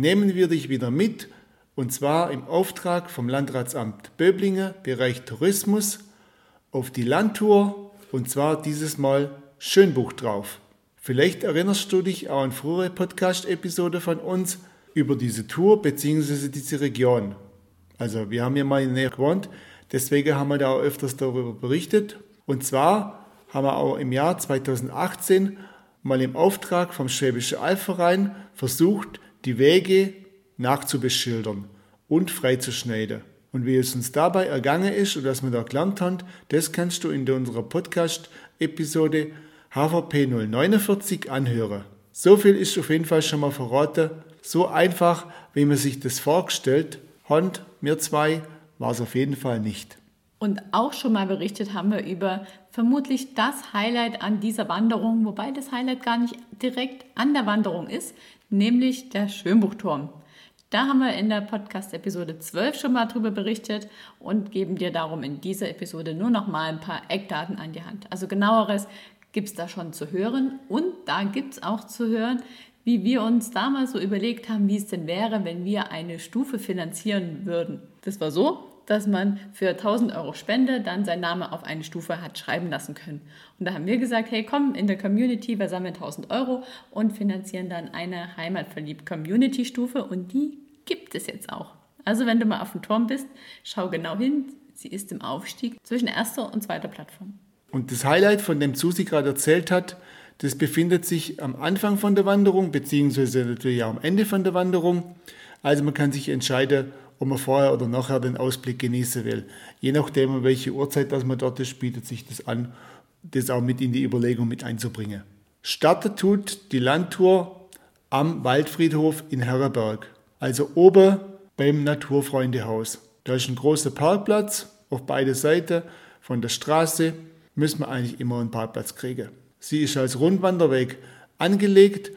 nehmen wir dich wieder mit und zwar im Auftrag vom Landratsamt Böblingen, Bereich Tourismus, auf die Landtour und zwar dieses Mal Schönbuch drauf. Vielleicht erinnerst du dich auch an frühere Podcast-Episode von uns über diese Tour bzw. diese Region. Also wir haben ja mal in der Nähe gewohnt, deswegen haben wir da auch öfters darüber berichtet. Und zwar haben wir auch im Jahr 2018 mal im Auftrag vom Schwäbischen Albverein versucht, die Wege nachzubeschildern und freizuschneiden. Und wie es uns dabei ergangen ist und was wir da gelernt haben, das kannst du in unserer Podcast-Episode HVP 049 anhören. So viel ist auf jeden Fall schon mal verraten. So einfach, wie man sich das vorgestellt hat, mir zwei, war es auf jeden Fall nicht. Und auch schon mal berichtet haben wir über vermutlich das Highlight an dieser Wanderung, wobei das Highlight gar nicht direkt an der Wanderung ist, nämlich der Schönbuchturm. Da haben wir in der Podcast-Episode 12 schon mal drüber berichtet und geben dir darum in dieser Episode nur noch mal ein paar Eckdaten an die Hand. Also genaueres gibt es da schon zu hören und da gibt es auch zu hören, wie wir uns damals so überlegt haben, wie es denn wäre, wenn wir eine Stufe finanzieren würden. Das war so, dass man für 1000 Euro Spende dann seinen Namen auf eine Stufe hat schreiben lassen können. Und da haben wir gesagt, hey komm, in der Community, wir sammeln 1000 Euro und finanzieren dann eine heimatverliebt Community-Stufe und die gibt es jetzt auch. Also wenn du mal auf dem Turm bist, schau genau hin, sie ist im Aufstieg zwischen erster und zweiter Plattform. Und das Highlight, von dem Susi gerade erzählt hat, das befindet sich am Anfang von der Wanderung, beziehungsweise natürlich auch am Ende von der Wanderung. Also man kann sich entscheiden, ob man vorher oder nachher den Ausblick genießen will. Je nachdem, welche Uhrzeit das man dort ist, bietet sich das an, das auch mit in die Überlegung mit einzubringen. Startet tut die Landtour am Waldfriedhof in Herreberg, also oben beim Naturfreundehaus. Da ist ein großer Parkplatz auf beide Seiten von der Straße, müssen wir eigentlich immer einen Parkplatz kriegen. Sie ist als Rundwanderweg angelegt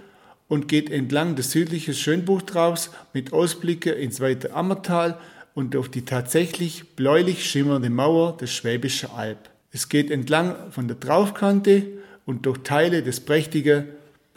und geht entlang des südlichen Schönbuchtraus mit Ausblicke ins weite Ammertal und auf die tatsächlich bläulich schimmernde Mauer des Schwäbischen Alb. Es geht entlang von der Traufkante und durch Teile des prächtigen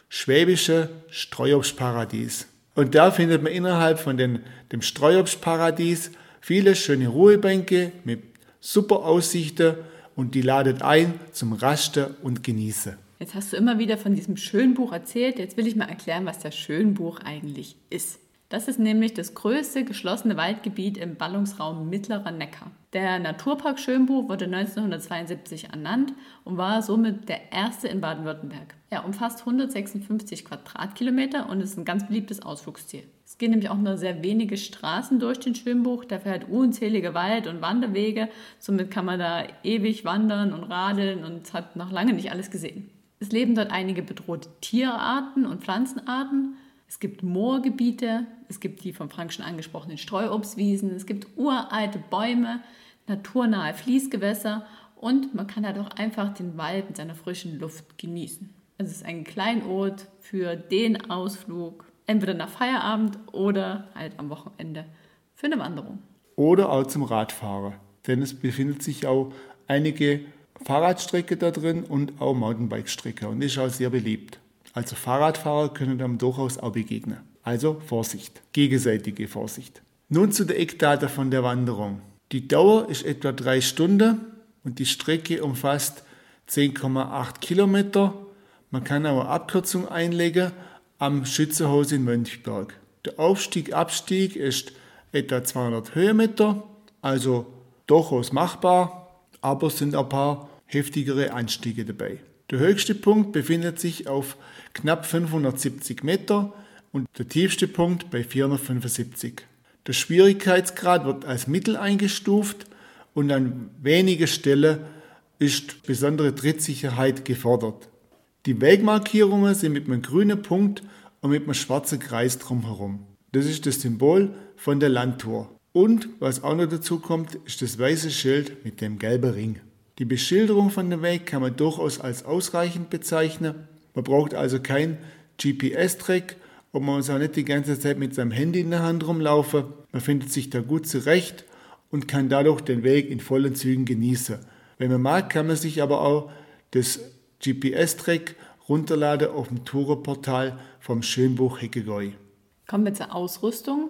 schwäbischen Streuobstparadies. Und da findet man innerhalb von den, dem Streuobstparadies viele schöne Ruhebänke mit super Aussichten und die ladet ein zum Rasten und Genießen. Jetzt hast du immer wieder von diesem Schönbuch erzählt. Jetzt will ich mal erklären, was das Schönbuch eigentlich ist. Das ist nämlich das größte geschlossene Waldgebiet im Ballungsraum Mittlerer Neckar. Der Naturpark Schönbuch wurde 1972 ernannt und war somit der erste in Baden-Württemberg. Er umfasst 156 Quadratkilometer und ist ein ganz beliebtes Ausflugsziel. Es gehen nämlich auch nur sehr wenige Straßen durch den Schönbuch, dafür hat unzählige Wald- und Wanderwege. Somit kann man da ewig wandern und radeln und hat noch lange nicht alles gesehen. Es leben dort einige bedrohte Tierarten und Pflanzenarten. Es gibt Moorgebiete, es gibt die vom Frank schon angesprochenen Streuobstwiesen, es gibt uralte Bäume, naturnahe Fließgewässer und man kann halt auch einfach den Wald mit seiner frischen Luft genießen. Es ist ein Kleinod für den Ausflug, entweder nach Feierabend oder halt am Wochenende für eine Wanderung. Oder auch zum Radfahren, denn es befindet sich auch einige Fahrradstrecke da drin und auch Mountainbike-Strecke und ist auch sehr beliebt. Also Fahrradfahrer können einem durchaus auch begegnen. Also Vorsicht, gegenseitige Vorsicht. Nun zu der Eckdata von der Wanderung. Die Dauer ist etwa drei Stunden und die Strecke umfasst 10,8 Kilometer. Man kann auch eine Abkürzung einlegen am Schützenhaus in Mönchberg. Der Aufstieg-Abstieg ist etwa 200 Höhenmeter, also durchaus machbar aber es sind ein paar heftigere Anstiege dabei. Der höchste Punkt befindet sich auf knapp 570 Meter und der tiefste Punkt bei 475. Der Schwierigkeitsgrad wird als mittel eingestuft und an wenigen Stellen ist besondere Trittsicherheit gefordert. Die Wegmarkierungen sind mit einem grünen Punkt und mit einem schwarzen Kreis drumherum. Das ist das Symbol von der Landtour. Und was auch noch dazu kommt, ist das weiße Schild mit dem gelben Ring. Die Beschilderung von dem Weg kann man durchaus als ausreichend bezeichnen. Man braucht also kein GPS-Track und man muss auch nicht die ganze Zeit mit seinem Handy in der Hand rumlaufen. Man findet sich da gut zurecht und kann dadurch den Weg in vollen Zügen genießen. Wenn man mag, kann man sich aber auch das GPS-Track runterladen auf dem Tourenportal vom Schönbuch Heckegäu. Kommen wir zur Ausrüstung.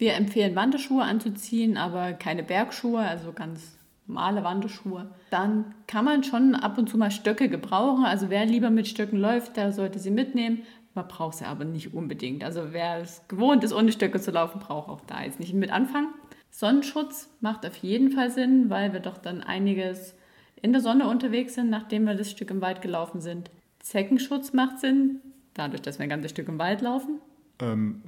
Wir empfehlen Wanderschuhe anzuziehen, aber keine Bergschuhe, also ganz normale Wanderschuhe. Dann kann man schon ab und zu mal Stöcke gebrauchen. Also wer lieber mit Stöcken läuft, der sollte sie mitnehmen. Man braucht sie aber nicht unbedingt. Also wer es gewohnt ist, ohne Stöcke zu laufen, braucht auch da jetzt nicht mit anfangen. Sonnenschutz macht auf jeden Fall Sinn, weil wir doch dann einiges in der Sonne unterwegs sind, nachdem wir das Stück im Wald gelaufen sind. Zeckenschutz macht Sinn, dadurch, dass wir ein ganzes Stück im Wald laufen. Ähm,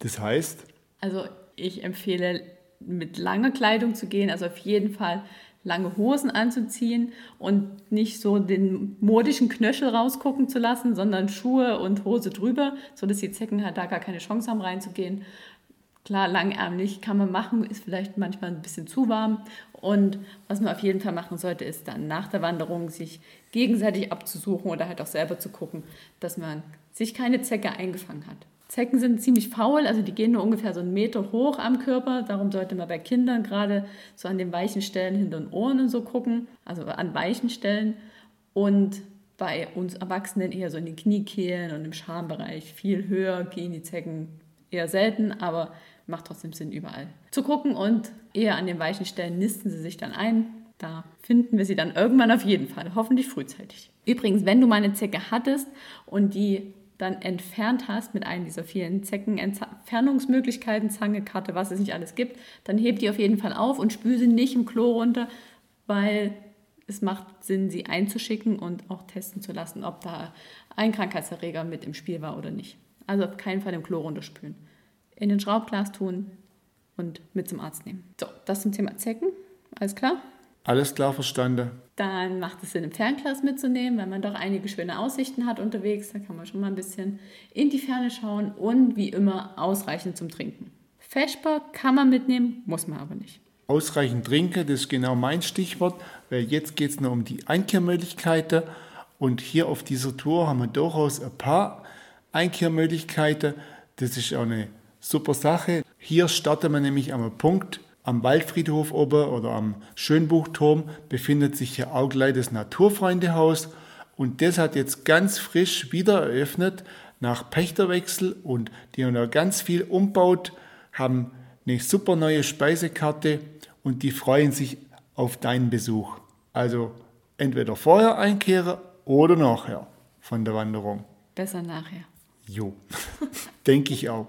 das heißt? Also ich empfehle, mit langer Kleidung zu gehen, also auf jeden Fall lange Hosen anzuziehen und nicht so den modischen Knöchel rausgucken zu lassen, sondern Schuhe und Hose drüber, sodass die Zecken halt da gar keine Chance haben reinzugehen. Klar, langärmlich kann man machen, ist vielleicht manchmal ein bisschen zu warm. Und was man auf jeden Fall machen sollte, ist dann nach der Wanderung sich gegenseitig abzusuchen oder halt auch selber zu gucken, dass man sich keine Zecke eingefangen hat. Zecken sind ziemlich faul, also die gehen nur ungefähr so einen Meter hoch am Körper. Darum sollte man bei Kindern gerade so an den weichen Stellen hinter den Ohren und so gucken, also an weichen Stellen. Und bei uns Erwachsenen eher so in den Kniekehlen und im Schambereich. Viel höher gehen die Zecken eher selten, aber macht trotzdem Sinn überall zu gucken. Und eher an den weichen Stellen nisten sie sich dann ein. Da finden wir sie dann irgendwann auf jeden Fall, hoffentlich frühzeitig. Übrigens, wenn du mal eine Zecke hattest und die dann entfernt hast mit einem dieser vielen Zeckenentfernungsmöglichkeiten, Zange, Karte, was es nicht alles gibt, dann heb die auf jeden Fall auf und spül sie nicht im Klo runter, weil es macht Sinn, sie einzuschicken und auch testen zu lassen, ob da ein Krankheitserreger mit im Spiel war oder nicht. Also auf keinen Fall im Klo runterspülen. In den Schraubglas tun und mit zum Arzt nehmen. So, das zum Thema Zecken. Alles klar? Alles klar verstanden. Dann macht es Sinn, im Fernglas mitzunehmen, weil man doch einige schöne Aussichten hat unterwegs. Da kann man schon mal ein bisschen in die Ferne schauen und wie immer ausreichend zum Trinken. Feschbar kann man mitnehmen, muss man aber nicht. Ausreichend trinken, das ist genau mein Stichwort, weil jetzt geht es nur um die Einkehrmöglichkeiten. Und hier auf dieser Tour haben wir durchaus ein paar Einkehrmöglichkeiten. Das ist auch eine super Sache. Hier startet man nämlich am Punkt, am Waldfriedhof oben oder am Schönbuchturm befindet sich hier auch gleich das Naturfreundehaus und das hat jetzt ganz frisch wieder eröffnet nach Pächterwechsel und die haben da ganz viel umbaut, haben eine super neue Speisekarte und die freuen sich auf deinen Besuch. Also entweder vorher einkehren oder nachher von der Wanderung. Besser nachher. Jo, denke ich auch.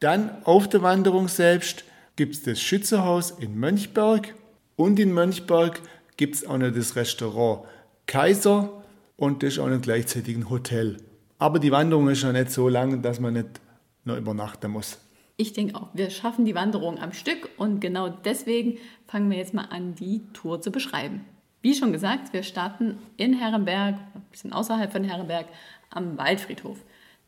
Dann auf der Wanderung selbst gibt es das Schützehaus in Mönchberg und in Mönchberg gibt es auch noch das Restaurant Kaiser und das ist auch noch gleichzeitig ein Hotel. Aber die Wanderung ist ja nicht so lang, dass man nicht noch übernachten muss. Ich denke auch, wir schaffen die Wanderung am Stück und genau deswegen fangen wir jetzt mal an, die Tour zu beschreiben. Wie schon gesagt, wir starten in Herrenberg, ein bisschen außerhalb von Herrenberg, am Waldfriedhof.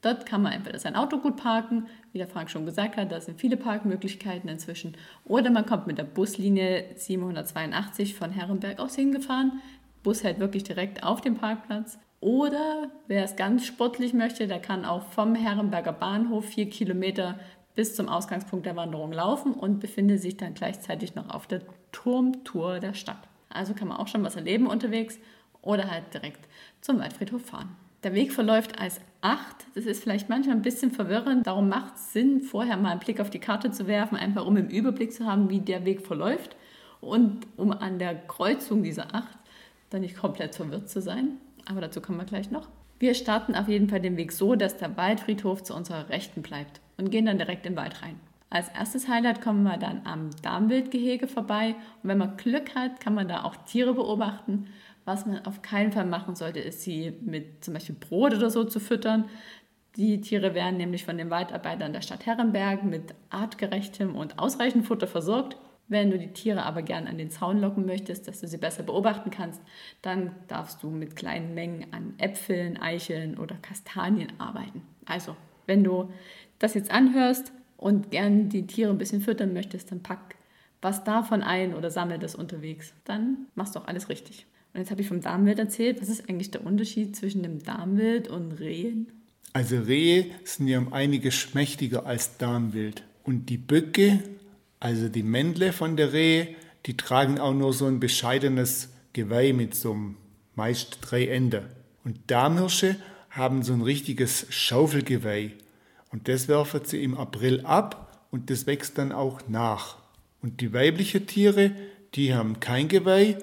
Dort kann man entweder sein Auto gut parken, wie der Frank schon gesagt hat, da sind viele Parkmöglichkeiten inzwischen. Oder man kommt mit der Buslinie 782 von Herrenberg aus hingefahren. Bus hält wirklich direkt auf dem Parkplatz. Oder wer es ganz sportlich möchte, der kann auch vom Herrenberger Bahnhof vier Kilometer bis zum Ausgangspunkt der Wanderung laufen und befindet sich dann gleichzeitig noch auf der Turmtour der Stadt. Also kann man auch schon was erleben unterwegs oder halt direkt zum Waldfriedhof fahren. Der Weg verläuft als 8. Das ist vielleicht manchmal ein bisschen verwirrend. Darum macht es Sinn, vorher mal einen Blick auf die Karte zu werfen, einfach um im Überblick zu haben, wie der Weg verläuft und um an der Kreuzung dieser 8 dann nicht komplett verwirrt zu sein. Aber dazu kommen wir gleich noch. Wir starten auf jeden Fall den Weg so, dass der Waldfriedhof zu unserer Rechten bleibt und gehen dann direkt in den Wald rein. Als erstes Highlight kommen wir dann am Darmwildgehege vorbei und wenn man Glück hat, kann man da auch Tiere beobachten. Was man auf keinen Fall machen sollte, ist sie mit zum Beispiel Brot oder so zu füttern. Die Tiere werden nämlich von den Waldarbeitern der Stadt Herrenberg mit artgerechtem und ausreichend Futter versorgt. Wenn du die Tiere aber gern an den Zaun locken möchtest, dass du sie besser beobachten kannst, dann darfst du mit kleinen Mengen an Äpfeln, Eicheln oder Kastanien arbeiten. Also Wenn du das jetzt anhörst und gern die Tiere ein bisschen füttern möchtest, dann pack was davon ein oder sammle das unterwegs. Dann machst du auch alles richtig. Und jetzt habe ich vom Darmwild erzählt. Was ist eigentlich der Unterschied zwischen dem Darmwild und Rehen? Also Rehe sind ja um einiges schmächtiger als Darmwild. Und die Böcke, also die Männle von der Rehe, die tragen auch nur so ein bescheidenes Geweih mit so einem meist drei Ende. Und Darmhirsche haben so ein richtiges Schaufelgeweih. Und das werfen sie im April ab und das wächst dann auch nach. Und die weiblichen Tiere, die haben kein Geweih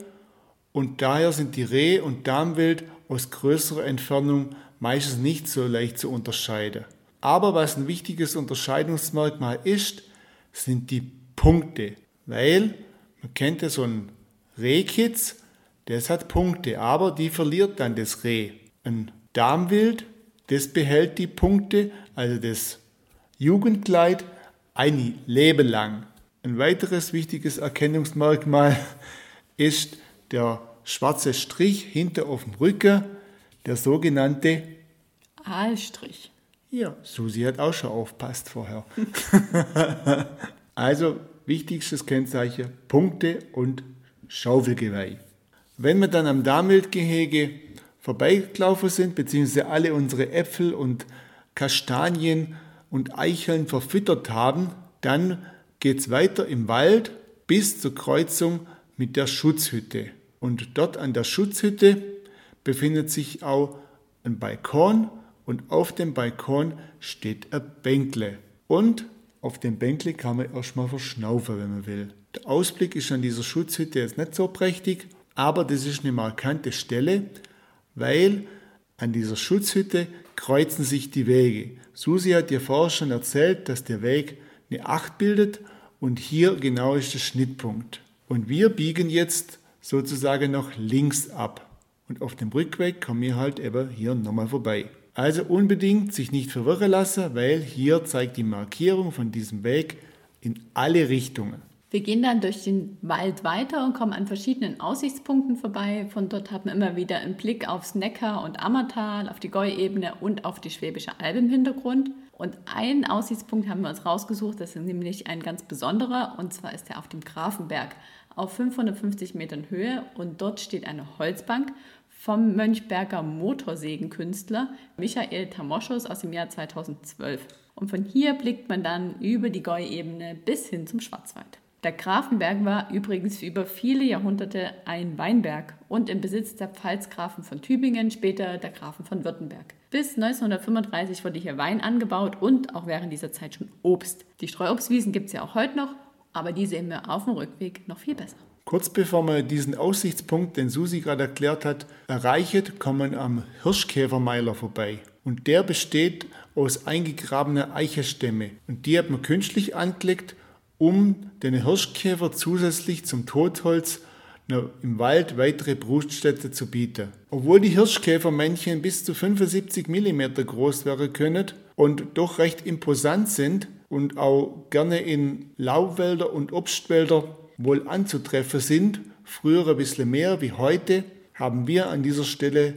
und daher sind die Reh- und Darmwild aus größerer Entfernung meistens nicht so leicht zu unterscheiden. Aber was ein wichtiges Unterscheidungsmerkmal ist, sind die Punkte. Weil man kennt ja so einen Rehkitz, das hat Punkte, aber die verliert dann das Reh. Ein Darmwild, das behält die Punkte, also das Jugendkleid, ein Leben lang. Ein weiteres wichtiges Erkennungsmerkmal ist der schwarze Strich hinter auf dem Rücken, der sogenannte Aalstrich. Ja, Susi hat auch schon aufpasst vorher. also wichtigstes Kennzeichen Punkte und Schaufelgeweih. Wenn wir dann am Damildgehege vorbeigelaufen sind, beziehungsweise alle unsere Äpfel und Kastanien und Eicheln verfüttert haben, dann geht es weiter im Wald bis zur Kreuzung mit der Schutzhütte. Und dort an der Schutzhütte befindet sich auch ein Balkon und auf dem Balkon steht ein Bänkle. Und auf dem Bänkle kann man erstmal verschnaufen, wenn man will. Der Ausblick ist an dieser Schutzhütte jetzt nicht so prächtig, aber das ist eine markante Stelle, weil an dieser Schutzhütte kreuzen sich die Wege. Susi hat dir vorher schon erzählt, dass der Weg eine 8 bildet und hier genau ist der Schnittpunkt. Und wir biegen jetzt sozusagen noch links ab. Und auf dem Rückweg kommen wir halt eben hier nochmal vorbei. Also unbedingt sich nicht verwirren lassen, weil hier zeigt die Markierung von diesem Weg in alle Richtungen. Wir gehen dann durch den Wald weiter und kommen an verschiedenen Aussichtspunkten vorbei. Von dort haben wir immer wieder einen Blick aufs Neckar- und Ammertal, auf die Gäuebene und auf die Schwäbische Alb im Hintergrund. Und einen Aussichtspunkt haben wir uns rausgesucht, das ist nämlich ein ganz besonderer, und zwar ist er auf dem Grafenberg auf 550 Metern Höhe und dort steht eine Holzbank vom Mönchberger Motorsägenkünstler Michael Tamoschos aus dem Jahr 2012. Und von hier blickt man dann über die Gäuebene bis hin zum Schwarzwald. Der Grafenberg war übrigens für über viele Jahrhunderte ein Weinberg und im Besitz der Pfalzgrafen von Tübingen, später der Grafen von Württemberg. Bis 1935 wurde hier Wein angebaut und auch während dieser Zeit schon Obst. Die Streuobstwiesen gibt es ja auch heute noch, aber die sehen wir auf dem Rückweg noch viel besser. Kurz bevor man diesen Aussichtspunkt, den Susi gerade erklärt hat, erreicht, kommen am Hirschkäfermeiler vorbei. Und der besteht aus eingegrabener Eichenstämme. Und die hat man künstlich angelegt um den Hirschkäfer zusätzlich zum Totholz im Wald weitere Brutstätte zu bieten. Obwohl die Hirschkäfermännchen bis zu 75 mm groß werden können und doch recht imposant sind und auch gerne in Laubwälder und Obstwälder wohl anzutreffen sind, früher ein bisschen mehr wie heute, haben wir an dieser Stelle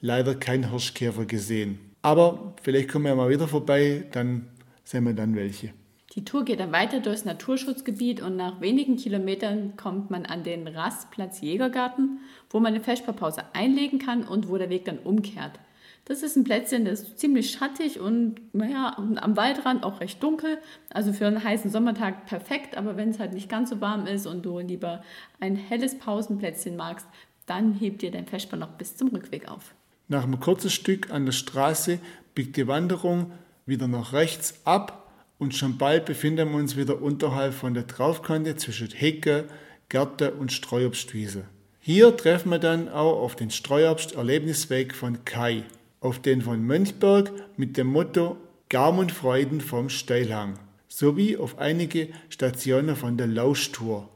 leider keinen Hirschkäfer gesehen. Aber vielleicht kommen wir mal wieder vorbei, dann sehen wir dann welche. Die Tour geht dann weiter durchs Naturschutzgebiet und nach wenigen Kilometern kommt man an den Rastplatz Jägergarten, wo man eine Vesperpause einlegen kann und wo der Weg dann umkehrt. Das ist ein Plätzchen, das ist ziemlich schattig und naja, am Waldrand auch recht dunkel. Also für einen heißen Sommertag perfekt, aber wenn es halt nicht ganz so warm ist und du lieber ein helles Pausenplätzchen magst, dann hebt dir dein Vesper noch bis zum Rückweg auf. Nach einem kurzen Stück an der Straße biegt die Wanderung wieder nach rechts ab und schon bald befinden wir uns wieder unterhalb von der Traufkante zwischen Hecke, Gärte und Streuobstwiese. Hier treffen wir dann auch auf den Streuobst-Erlebnisweg von Kai, auf den von Mönchberg mit dem Motto Gaum und Freuden vom Steilhang, sowie auf einige Stationen von der Lauschtour.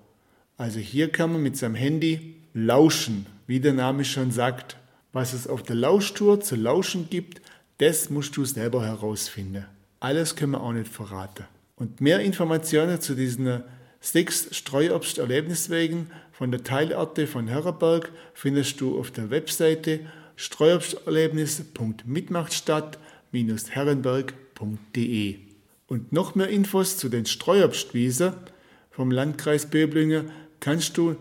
Also hier kann man mit seinem Handy lauschen, wie der Name schon sagt. Was es auf der Lauschtour zu lauschen gibt, das musst du selber herausfinden. Alles können wir auch nicht verraten. Und mehr Informationen zu diesen sechs Streuobst-Erlebniswegen von der Teilarte von Herrenberg findest du auf der Webseite streuobsterlebnis.mitmachtstadt-herrenberg.de. Und noch mehr Infos zu den Streuobstwiesen vom Landkreis Böblingen kannst du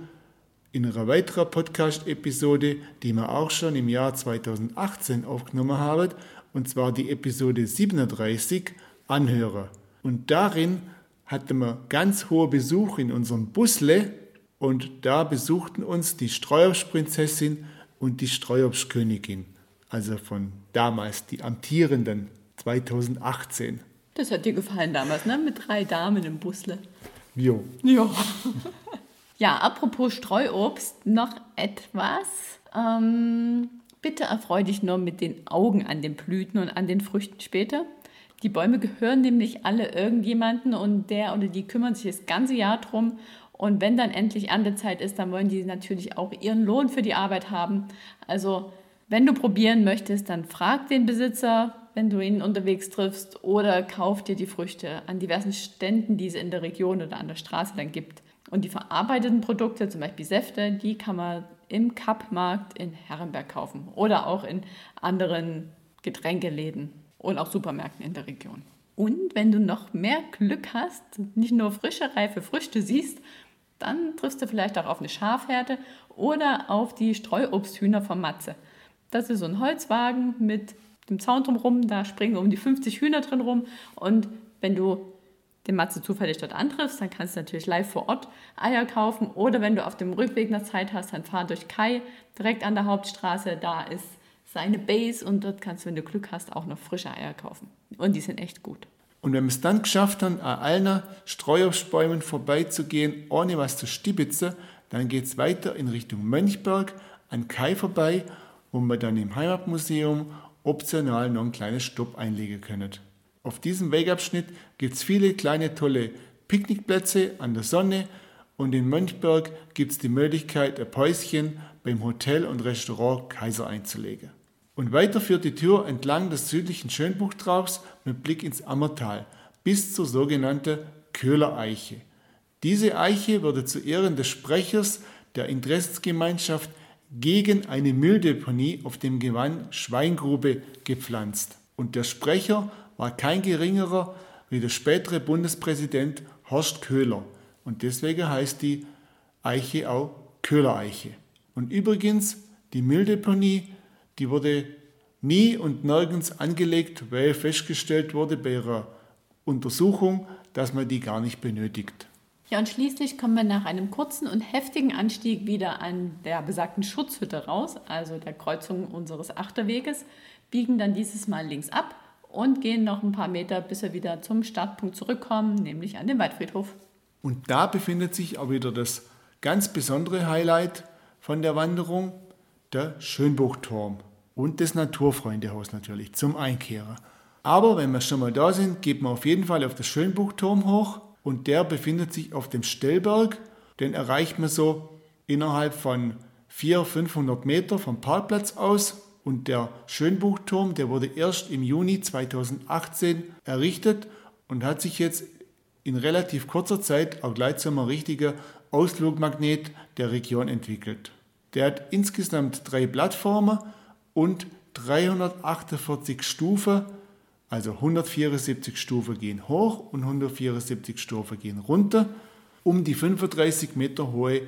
in einer weiteren Podcast-Episode, die wir auch schon im Jahr 2018 aufgenommen haben, und zwar die Episode 37, anhören. Und darin hatten wir ganz hohe Besuch in unserem Busle und da besuchten uns die Streuobstprinzessin und die Streuobstkönigin, also von damals, die amtierenden 2018. Das hat dir gefallen damals, ne? Mit drei Damen im Busle. Jo. Ja. ja, apropos Streuobst, noch etwas. Ähm, bitte erfreu dich nur mit den Augen an den Blüten und an den Früchten später. Die Bäume gehören nämlich alle irgendjemanden und der oder die kümmern sich das ganze Jahr drum. Und wenn dann endlich Erntezeit ist, dann wollen die natürlich auch ihren Lohn für die Arbeit haben. Also wenn du probieren möchtest, dann frag den Besitzer, wenn du ihn unterwegs triffst, oder kauf dir die Früchte an diversen Ständen, die es in der Region oder an der Straße dann gibt. Und die verarbeiteten Produkte, zum Beispiel Säfte, die kann man im Kappmarkt in Herrenberg kaufen oder auch in anderen Getränkeläden und auch Supermärkten in der Region. Und wenn du noch mehr Glück hast, nicht nur frische, reife Früchte siehst, dann triffst du vielleicht auch auf eine Schafherde oder auf die Streuobsthühner von Matze. Das ist so ein Holzwagen mit dem Zaun drumherum, da springen um die 50 Hühner drin rum. Und wenn du den Matze zufällig dort antriffst, dann kannst du natürlich live vor Ort Eier kaufen. Oder wenn du auf dem Rückweg noch Zeit hast, dann fahr durch Kai direkt an der Hauptstraße, da ist seine Base und dort kannst du, wenn du Glück hast, auch noch frische Eier kaufen. Und die sind echt gut. Und wenn wir es dann geschafft haben, an allen Streuobstbäumen vorbeizugehen, ohne was zu stibitzen, dann geht es weiter in Richtung Mönchberg an Kai vorbei, wo wir dann im Heimatmuseum optional noch ein kleines Stopp einlegen können. Auf diesem Wegabschnitt gibt es viele kleine tolle Picknickplätze an der Sonne und in Mönchberg gibt es die Möglichkeit, ein Päuschen beim Hotel und Restaurant Kaiser einzulegen. Und weiter führt die Tür entlang des südlichen Schönbuchtraubs mit Blick ins Ammertal bis zur sogenannten Köhler Eiche. Diese Eiche wurde zu Ehren des Sprechers der Interessensgemeinschaft gegen eine Mülldeponie auf dem Gewann Schweingrube gepflanzt. Und der Sprecher war kein geringerer wie der spätere Bundespräsident Horst Köhler. Und deswegen heißt die Eiche auch Köhler Eiche. Und übrigens, die Mülldeponie die wurde nie und nirgends angelegt, weil festgestellt wurde bei ihrer Untersuchung, dass man die gar nicht benötigt. Ja, und schließlich kommen wir nach einem kurzen und heftigen Anstieg wieder an der besagten Schutzhütte raus, also der Kreuzung unseres Achterweges, biegen dann dieses Mal links ab und gehen noch ein paar Meter, bis wir wieder zum Startpunkt zurückkommen, nämlich an den Waldfriedhof. Und da befindet sich auch wieder das ganz besondere Highlight von der Wanderung, der Schönbuchturm und das Naturfreundehaus natürlich zum Einkehren. Aber wenn wir schon mal da sind, geht man auf jeden Fall auf den Schönbuchturm hoch und der befindet sich auf dem Stellberg. Den erreicht man so innerhalb von 400, 500 Meter vom Parkplatz aus. Und der Schönbuchturm, der wurde erst im Juni 2018 errichtet und hat sich jetzt in relativ kurzer Zeit auch gleich zu einem richtigen Ausflugmagnet der Region entwickelt. Der hat insgesamt drei Plattformen und 348 Stufen, also 174 Stufen gehen hoch und 174 Stufen gehen runter, um die 35 Meter hohe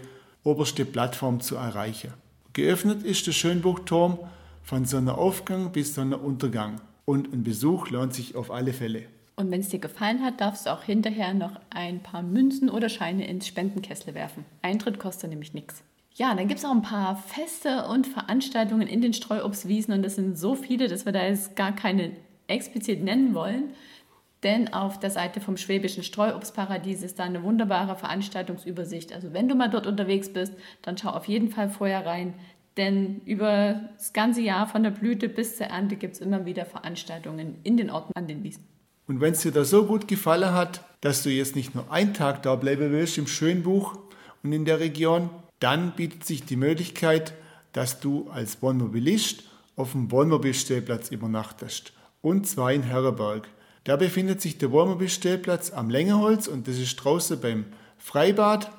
oberste Plattform zu erreichen. Geöffnet ist der Schönbuchturm von Sonnenaufgang bis Sonnenuntergang und ein Besuch lohnt sich auf alle Fälle. Und wenn es dir gefallen hat, darfst du auch hinterher noch ein paar Münzen oder Scheine ins Spendenkessel werfen. Eintritt kostet nämlich nichts. Ja, dann gibt es auch ein paar Feste und Veranstaltungen in den Streuobstwiesen und das sind so viele, dass wir da jetzt gar keine explizit nennen wollen. Denn auf der Seite vom Schwäbischen Streuobstparadies ist da eine wunderbare Veranstaltungsübersicht. Also wenn du mal dort unterwegs bist, dann schau auf jeden Fall vorher rein. Denn über das ganze Jahr von der Blüte bis zur Ernte gibt es immer wieder Veranstaltungen in den Orten an den Wiesen. Und wenn es dir da so gut gefallen hat, dass du jetzt nicht nur einen Tag da bleiben willst im Schönbuch und in der Region, dann bietet sich die Möglichkeit, dass du als Wohnmobilist auf dem Wohnmobilstellplatz übernachtest. Und zwar in Herreberg. Da befindet sich der Wohnmobilstellplatz am Längeholz und das ist draußen beim Freibad.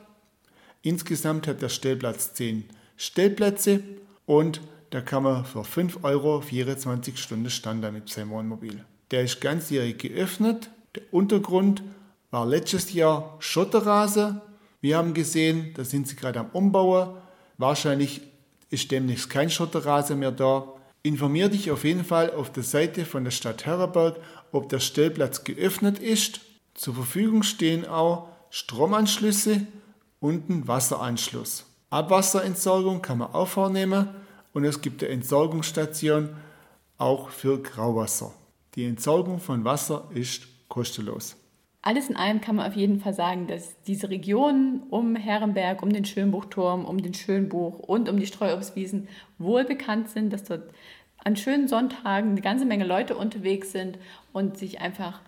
Insgesamt hat der Stellplatz 10 Stellplätze und da kann man für 5 Euro 24 Stunden Stand mit seinem Wohnmobil. Der ist ganzjährig geöffnet. Der Untergrund war letztes Jahr Schotterrasen. Wir haben gesehen, da sind sie gerade am Umbauen. Wahrscheinlich ist demnächst kein Schotterrasen mehr da. Informier dich auf jeden Fall auf der Seite von der Stadt Herreberg, ob der Stellplatz geöffnet ist. Zur Verfügung stehen auch Stromanschlüsse und ein Wasseranschluss. Abwasserentsorgung kann man auch vornehmen und es gibt eine Entsorgungsstation auch für Grauwasser. Die Entsorgung von Wasser ist kostenlos. Alles in allem kann man auf jeden Fall sagen, dass diese Region um Herrenberg, um den Schönbuchturm, um den Schönbuch und um die Streuobstwiesen wohl bekannt sind, dass dort an schönen Sonntagen eine ganze Menge Leute unterwegs sind und sich einfach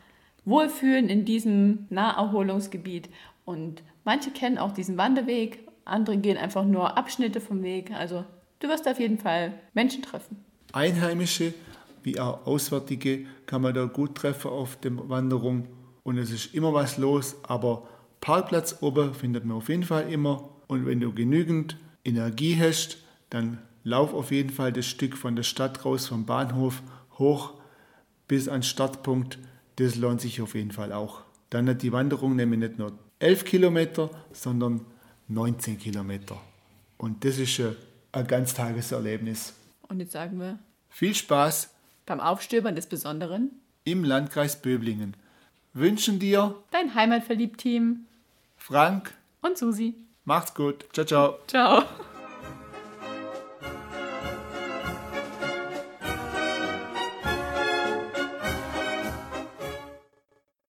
wohlfühlen in diesem Naherholungsgebiet. Und manche kennen auch diesen Wanderweg, andere gehen einfach nur Abschnitte vom Weg. Also du wirst auf jeden Fall Menschen treffen. Einheimische wie auch Auswärtige kann man da gut treffen auf der Wanderung und es ist immer was los, aber Parkplatz oben findet man auf jeden Fall immer und wenn du genügend Energie hast, dann lauf auf jeden Fall das Stück von der Stadt raus, vom Bahnhof hoch bis an Startpunkt. Das lohnt sich auf jeden Fall auch. Dann hat die Wanderung nämlich nicht nur 11 Kilometer, sondern 19 Kilometer. Und das ist ein Ganztageserlebnis. Und jetzt sagen wir viel Spaß beim Aufstöbern des Besonderen im Landkreis Böblingen wünschen dir dein Heimatverliebt-Team Frank und Susi. Macht's gut. Ciao, ciao. Ciao.